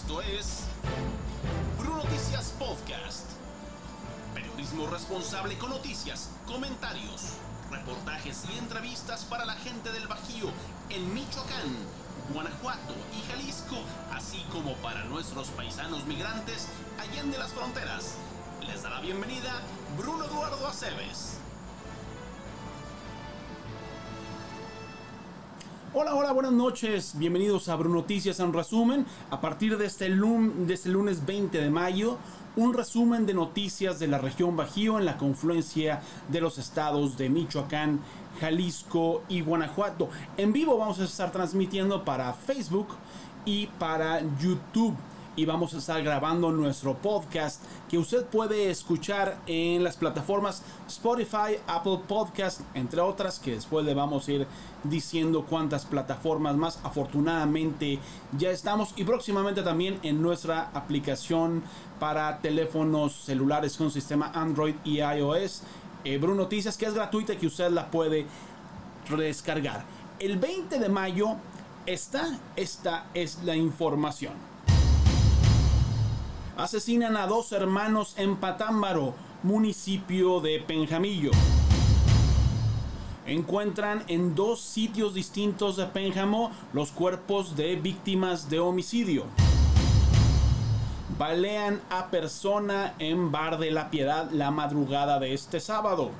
Esto es Bruno Noticias Podcast. Periodismo responsable con noticias, comentarios, reportajes y entrevistas para la gente del Bajío en Michoacán, Guanajuato y Jalisco, así como para nuestros paisanos migrantes allá las fronteras. Les da la bienvenida Bruno Eduardo Aceves. Hola, hola, buenas noches. Bienvenidos a Bruno Noticias en resumen. A partir de este, de este lunes 20 de mayo, un resumen de noticias de la región Bajío en la confluencia de los estados de Michoacán, Jalisco y Guanajuato. En vivo vamos a estar transmitiendo para Facebook y para YouTube y vamos a estar grabando nuestro podcast que usted puede escuchar en las plataformas Spotify, Apple Podcast, entre otras, que después le vamos a ir diciendo cuántas plataformas más. Afortunadamente ya estamos y próximamente también en nuestra aplicación para teléfonos celulares con sistema Android y iOS. Eh, Bruno Noticias, que es gratuita, que usted la puede descargar. El 20 de mayo, esta, esta es la información. Asesinan a dos hermanos en Patámbaro, municipio de Penjamillo. Encuentran en dos sitios distintos de Pénjamo los cuerpos de víctimas de homicidio. Balean a persona en Bar de la Piedad la madrugada de este sábado.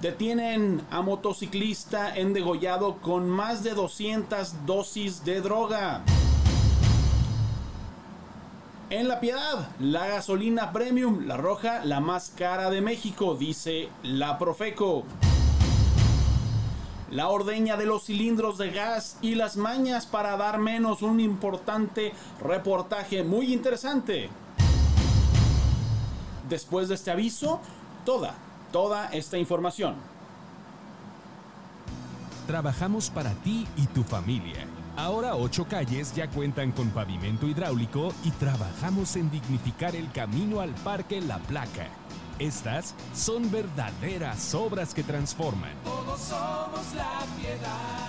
Detienen a motociclista en degollado con más de 200 dosis de droga. En La Piedad, la gasolina premium, la roja, la más cara de México, dice la Profeco. La ordeña de los cilindros de gas y las mañas para dar menos un importante reportaje muy interesante. Después de este aviso, toda, toda esta información. Trabajamos para ti y tu familia. Ahora ocho calles ya cuentan con pavimento hidráulico y trabajamos en dignificar el camino al Parque La Placa. Estas son verdaderas obras que transforman. Todos somos la piedad.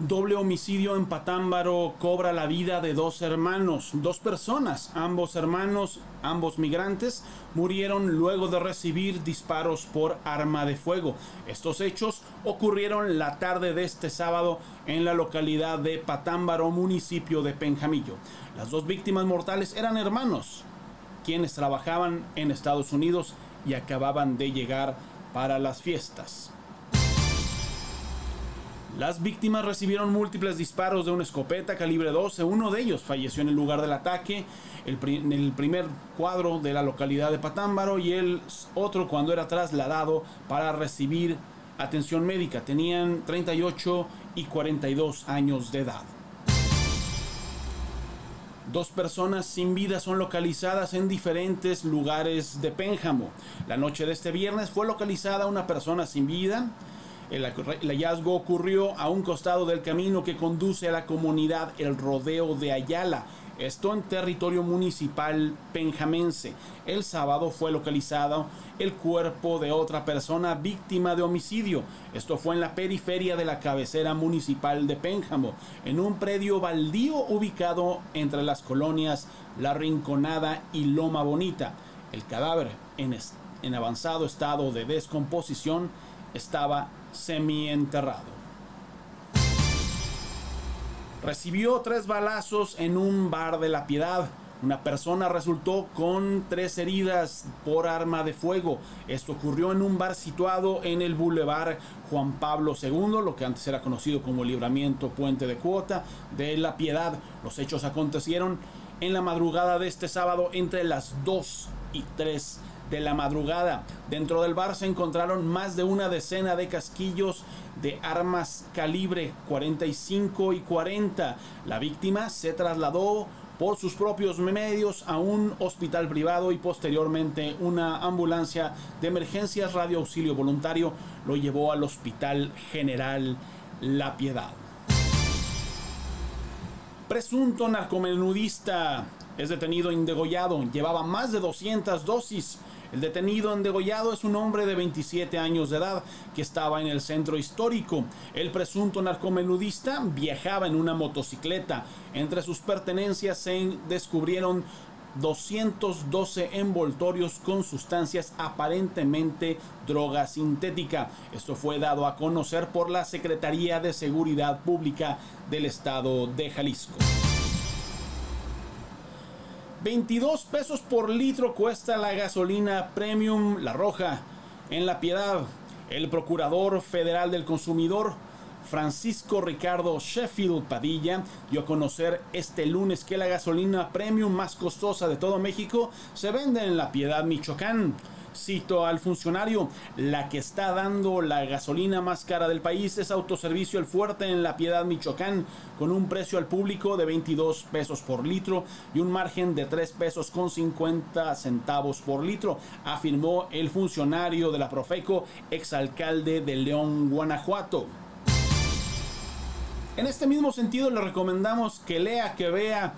Doble homicidio en Patámbaro cobra la vida de dos hermanos, dos personas, ambos hermanos, ambos migrantes, murieron luego de recibir disparos por arma de fuego. Estos hechos ocurrieron la tarde de este sábado en la localidad de Patámbaro, municipio de Penjamillo. Las dos víctimas mortales eran hermanos, quienes trabajaban en Estados Unidos y acababan de llegar para las fiestas. Las víctimas recibieron múltiples disparos de una escopeta calibre 12. Uno de ellos falleció en el lugar del ataque, en el primer cuadro de la localidad de Patámbaro y el otro cuando era trasladado para recibir atención médica. Tenían 38 y 42 años de edad. Dos personas sin vida son localizadas en diferentes lugares de Pénjamo. La noche de este viernes fue localizada una persona sin vida el, hallazgo ocurrió a un costado del camino que conduce a la comunidad El Rodeo de Ayala. Esto en territorio municipal penjamense. El sábado fue localizado el cuerpo de otra persona víctima de homicidio. Esto fue en la periferia de la cabecera municipal de Pénjamo, en un predio baldío ubicado entre las colonias La Rinconada y Loma Bonita. El cadáver, en, en avanzado estado de descomposición, estaba semienterrado. Recibió tres balazos en un bar de la piedad. Una persona resultó con tres heridas por arma de fuego. Esto ocurrió en un bar situado en el Boulevard Juan Pablo II, lo que antes era conocido como Libramiento Puente de Cuota de la Piedad. Los hechos acontecieron en la madrugada de este sábado entre las 2 y 3 de la madrugada. Dentro del bar se encontraron más de una decena de casquillos de armas calibre 45 y 40. La víctima se trasladó por sus propios medios a un hospital privado y posteriormente una ambulancia de emergencias radio auxilio voluntario lo llevó al Hospital General La Piedad. Presunto narcomenudista es detenido indegollado. Llevaba más de 200 dosis El detenido en degollado es un hombre de 27 años de edad que estaba en el centro histórico. El presunto narcomenudista viajaba en una motocicleta. Entre sus pertenencias se descubrieron 212 envoltorios con sustancias aparentemente droga sintética. Esto fue dado a conocer por la Secretaría de Seguridad Pública del Estado de Jalisco. 22 pesos por litro cuesta la gasolina premium La Roja. En La Piedad, el Procurador Federal del Consumidor Francisco Ricardo Sheffield Padilla dio a conocer este lunes que la gasolina premium más costosa de todo México se vende en La Piedad, Michoacán. Cito al funcionario, la que está dando la gasolina más cara del país es Autoservicio El Fuerte en La Piedad, Michoacán, con un precio al público de 22 pesos por litro y un margen de 3 pesos con 50 centavos por litro, afirmó el funcionario de la Profeco, exalcalde de León, Guanajuato. En este mismo sentido le recomendamos que lea, que vea,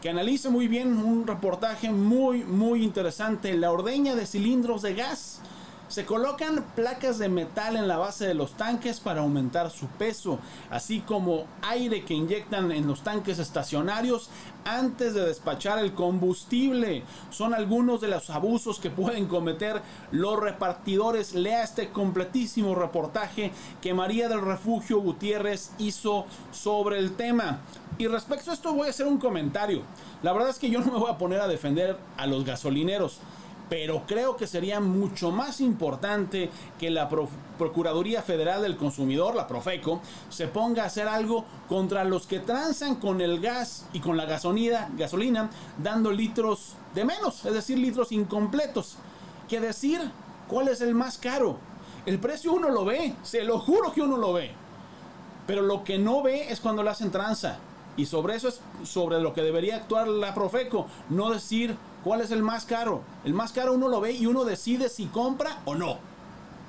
que analice muy bien un reportaje muy, muy interesante, la ordeña de cilindros de gas. Se colocan placas de metal en la base de los tanques para aumentar su peso, así como aire que inyectan en los tanques estacionarios antes de despachar el combustible. Son algunos de los abusos que pueden cometer los repartidores. Lea este completísimo reportaje que María del Refugio Gutiérrez hizo sobre el tema. Y respecto a esto voy a hacer un comentario. La verdad es que yo no me voy a poner a defender a los gasolineros pero creo que sería mucho más importante que la Procuraduría Federal del Consumidor, la Profeco, se ponga a hacer algo contra los que transan con el gas y con la gasolina, gasolina dando litros de menos, es decir, litros incompletos. Que decir cuál es el más caro. El precio uno lo ve, se lo juro que uno lo ve. Pero lo que no ve es cuando le hacen tranza. Y sobre eso es sobre lo que debería actuar la Profeco, no decir ¿Cuál es el más caro? El más caro uno lo ve y uno decide si compra o no.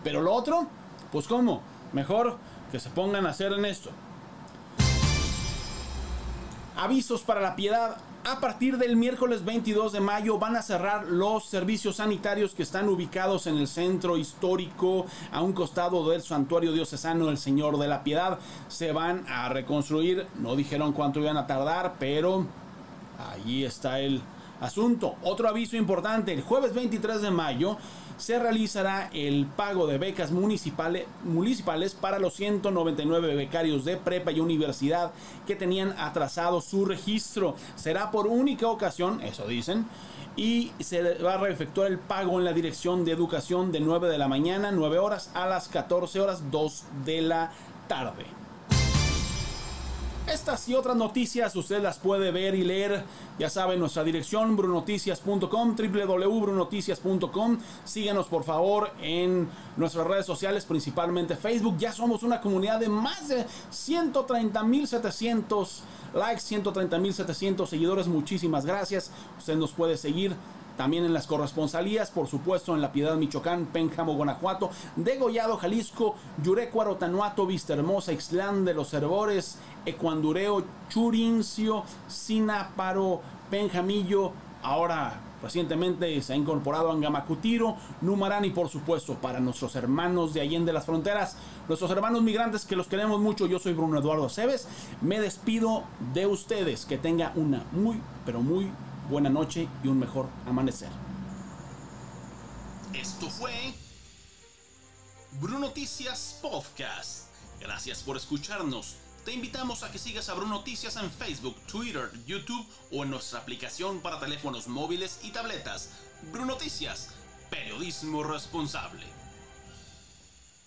Pero lo otro, pues cómo, mejor que se pongan a hacer en esto. Avisos para la piedad. A partir del miércoles 22 de mayo van a cerrar los servicios sanitarios que están ubicados en el centro histórico a un costado del santuario diocesano El Señor de la Piedad. Se van a reconstruir, no dijeron cuánto iban a tardar, pero ahí está el asunto. Otro aviso importante, el jueves 23 de mayo se realizará el pago de becas municipales, municipales para los 199 becarios de prepa y universidad que tenían atrasado su registro. Será por única ocasión, eso dicen, y se va a efectuar el pago en la dirección de educación de 9 de la mañana, 9 horas, a las 14 horas, 2 de la tarde. Estas y otras noticias usted las puede ver y leer, ya saben, nuestra dirección brunoticias.com, www.brunoticias.com. Síguenos por favor en nuestras redes sociales, principalmente Facebook. Ya somos una comunidad de más de 130.700 likes, 130.700 seguidores. Muchísimas gracias. Usted nos puede seguir también en las corresponsalías, por supuesto, en La Piedad, Michoacán, Pénjamo, Guanajuato, Degollado, Jalisco, Yurecuaro, Tanuato, Vista Hermosa, Ixtlán de los Herbores, Ecuandureo, Churincio, Sinaparo, Penjamillo, ahora Recientemente se ha incorporado Angamacutiro, Numarán y por supuesto para nuestros hermanos de Allende las Fronteras, nuestros hermanos migrantes que los queremos mucho. Yo soy Bruno Eduardo Aceves. Me despido de ustedes. Que tenga una muy, pero muy buena noche y un mejor amanecer. Esto fue Bruno Noticias Podcast. Gracias por escucharnos. Te invitamos a que sigas a Bruno Noticias en Facebook, Twitter, YouTube o en nuestra aplicación para teléfonos móviles y tabletas. Bruno Noticias, periodismo responsable.